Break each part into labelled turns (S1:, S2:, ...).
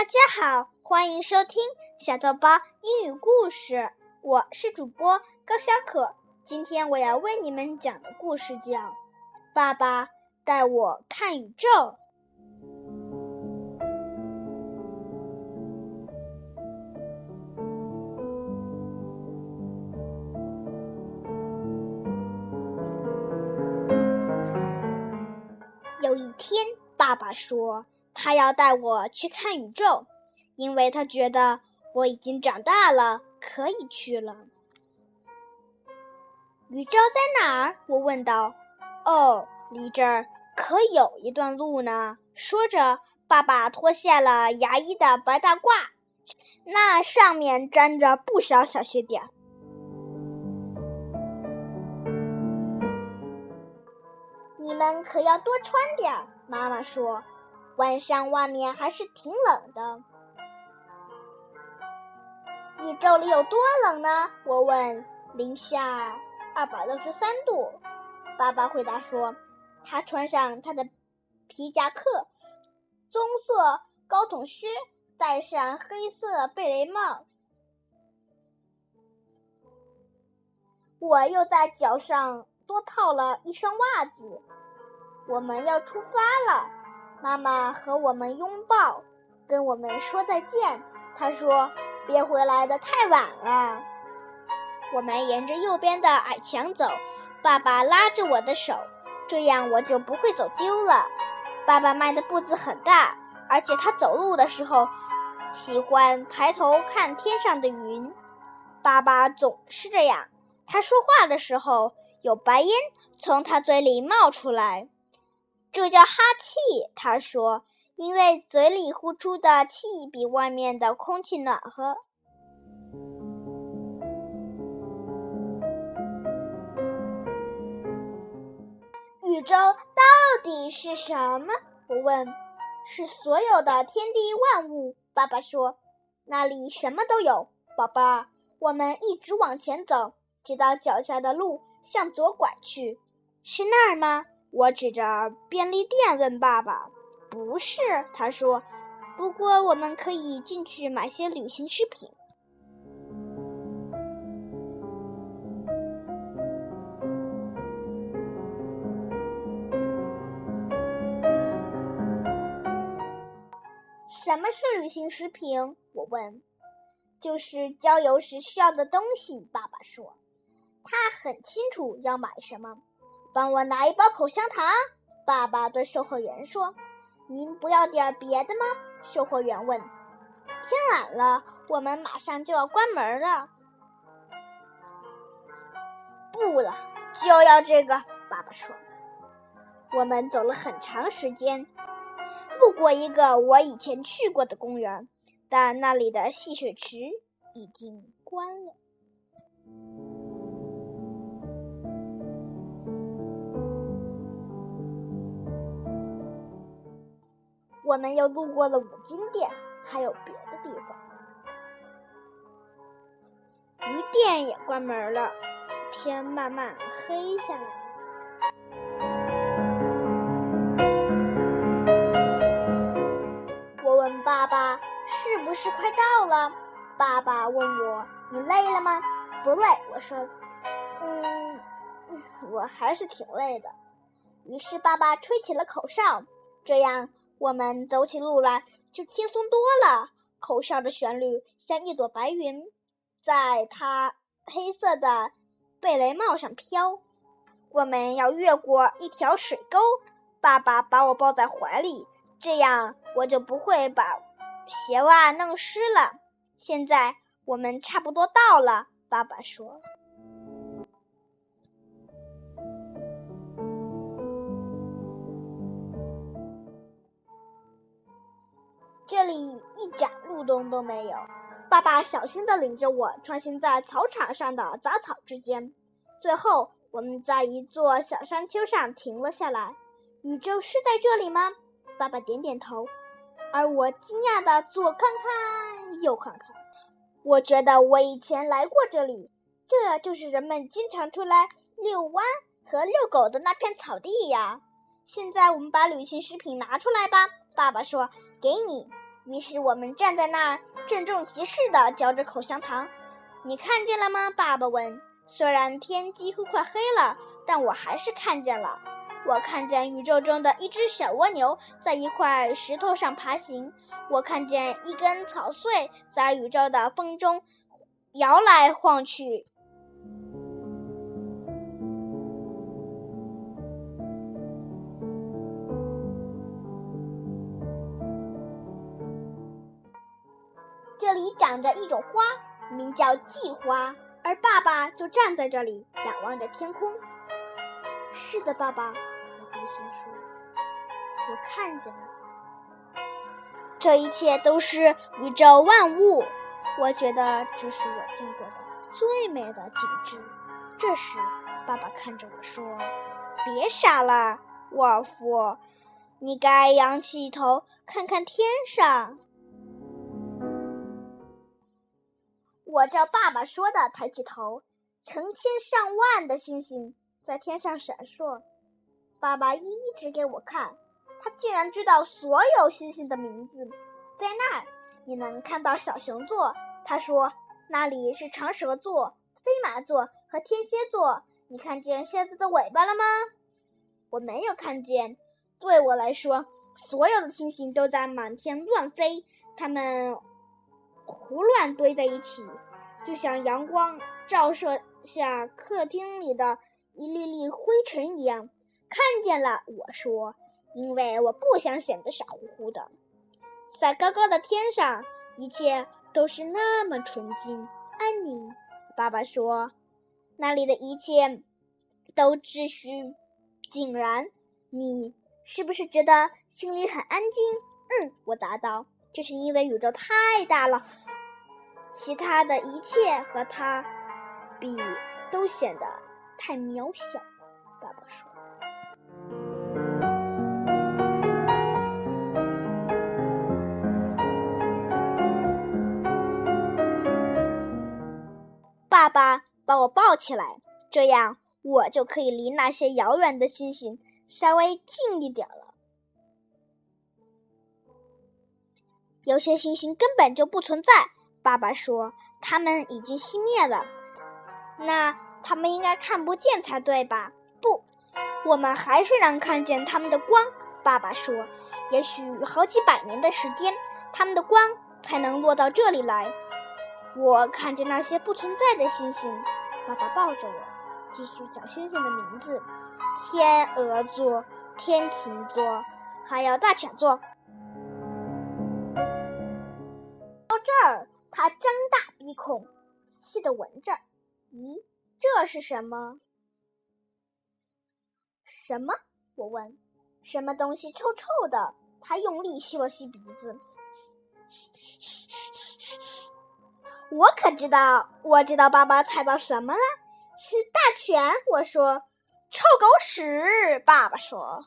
S1: 大家好，欢迎收听小豆包英语故事。我是主播高小可。今天我要为你们讲的故事叫《爸爸带我看宇宙》。有一天，爸爸说。他要带我去看宇宙，因为他觉得我已经长大了，可以去了。宇宙在哪儿？我问道。哦，离这儿可有一段路呢。说着，爸爸脱下了牙医的白大褂，那上面沾着不少小血点。你们可要多穿点儿，妈妈说。晚上外面还是挺冷的，宇宙里有多冷呢？我问。零下二百六十三度。爸爸回答说：“他穿上他的皮夹克，棕色高筒靴，戴上黑色贝雷帽。我又在脚上多套了一双袜子。我们要出发了。”妈妈和我们拥抱，跟我们说再见。她说：“别回来的太晚了。”我们沿着右边的矮墙走，爸爸拉着我的手，这样我就不会走丢了。爸爸迈的步子很大，而且他走路的时候喜欢抬头看天上的云。爸爸总是这样，他说话的时候有白烟从他嘴里冒出来。这叫哈气，他说，因为嘴里呼出的气比外面的空气暖和。宇宙到底是什么？我问。是所有的天地万物。爸爸说，那里什么都有，宝贝儿。我们一直往前走，直到脚下的路向左拐去，是那儿吗？我指着便利店问爸爸：“不是。”他说：“不过我们可以进去买些旅行食品。”什么是旅行食品？我问。“就是郊游时需要的东西。”爸爸说。他很清楚要买什么。帮我拿一包口香糖，爸爸对售货员说：“您不要点别的吗？”售货员问。“天晚了，我们马上就要关门了。”“不了，就要这个。”爸爸说。我们走了很长时间，路过一个我以前去过的公园，但那里的戏水池已经关了。我们又路过了五金店，还有别的地方。鱼店也关门了，天慢慢黑下来。我问爸爸：“是不是快到了？”爸爸问我：“你累了吗？”“不累。”我说。“嗯，我还是挺累的。”于是爸爸吹起了口哨，这样。我们走起路来就轻松多了。口哨的旋律像一朵白云，在他黑色的贝雷帽上飘。我们要越过一条水沟，爸爸把我抱在怀里，这样我就不会把鞋袜弄湿了。现在我们差不多到了，爸爸说。这里一点路灯都没有。爸爸小心地领着我穿行在草场上的杂草之间。最后，我们在一座小山丘上停了下来。宇宙是在这里吗？爸爸点点头。而我惊讶地左看看，右看看。我觉得我以前来过这里，这就是人们经常出来遛弯和遛狗的那片草地呀。现在我们把旅行食品拿出来吧。爸爸说：“给你。”于是我们站在那儿，郑重其事地嚼着口香糖。你看见了吗？爸爸问。虽然天几乎快黑了，但我还是看见了。我看见宇宙中的一只小蜗牛在一块石头上爬行。我看见一根草穗在宇宙的风中摇来晃去。里长着一种花，名叫蓟花，而爸爸就站在这里，仰望着天空。是的，爸爸，我低声说：“我看见了，这一切都是宇宙万物。我觉得这是我见过的最美的景致。”这时，爸爸看着我说：“别傻了，沃尔夫，你该仰起头看看天上。”我照爸爸说的抬起头，成千上万的星星在天上闪烁。爸爸一一指给我看，他竟然知道所有星星的名字。在那儿，你能看到小熊座。他说：“那里是长蛇座、飞马座和天蝎座。”你看见蝎子的尾巴了吗？我没有看见。对我来说，所有的星星都在满天乱飞，它们。胡乱堆在一起，就像阳光照射下客厅里的一粒粒灰尘一样。看见了，我说，因为我不想显得傻乎乎的。在高高的天上，一切都是那么纯净、安宁。爸爸说，那里的一切都秩序井然。你是不是觉得心里很安静？嗯，我答道。这是因为宇宙太大了，其他的一切和它比都显得太渺小。爸爸说：“爸爸把我抱起来，这样我就可以离那些遥远的星星稍微近一点了。”有些星星根本就不存在，爸爸说，它们已经熄灭了。那它们应该看不见才对吧？不，我们还是能看见它们的光。爸爸说，也许好几百年的时间，它们的光才能落到这里来。我看见那些不存在的星星。爸爸抱着我，继续讲星星的名字：天鹅座、天琴座，还有大犬座。大鼻孔，仔细的闻着。咦，这是什么？什么？我问。什么东西臭臭的？他用力吸了吸鼻子。我可知道，我知道，爸爸踩到什么了？是大犬。我说。臭狗屎！爸爸说。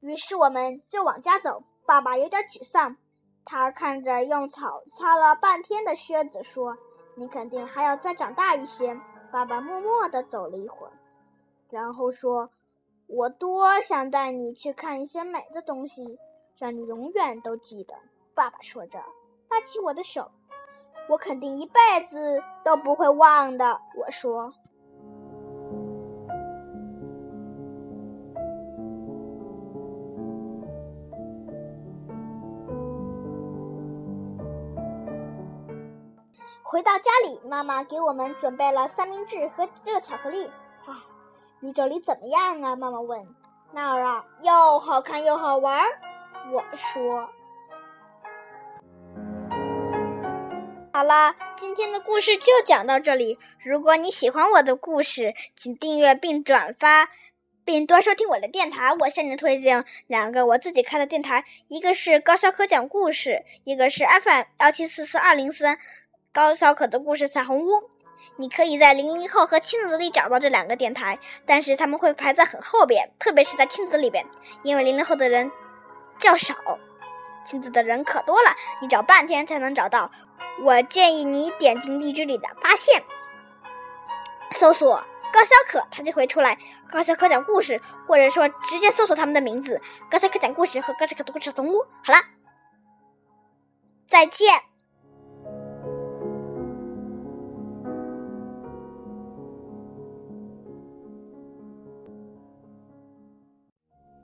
S1: 于是我们就往家走。爸爸有点沮丧。他看着用草擦了半天的靴子，说：“你肯定还要再长大一些。”爸爸默默地走了一会儿，然后说：“我多想带你去看一些美的东西，让你永远都记得。”爸爸说着，拉起我的手：“我肯定一辈子都不会忘的。”我说。回到家里，妈妈给我们准备了三明治和热巧克力。唉，宇宙里怎么样啊？妈妈问。那儿啊，又好看又好玩。我说。好了，今天的故事就讲到这里。如果你喜欢我的故事，请订阅并转发，并多收听我的电台。我向你推荐两个我自己开的电台，一个是高小可讲故事，一个是 FM 幺七四四二零三。高小可的故事彩虹屋，你可以在零零后和亲子里找到这两个电台，但是他们会排在很后边，特别是在亲子里边，因为零零后的人较少，亲子的人可多了，你找半天才能找到。我建议你点进荔枝里的发现，搜索高小可，他就会出来。高小可讲故事，或者说直接搜索他们的名字：高小可讲故事和高小可的故事丛屋。好了。再见。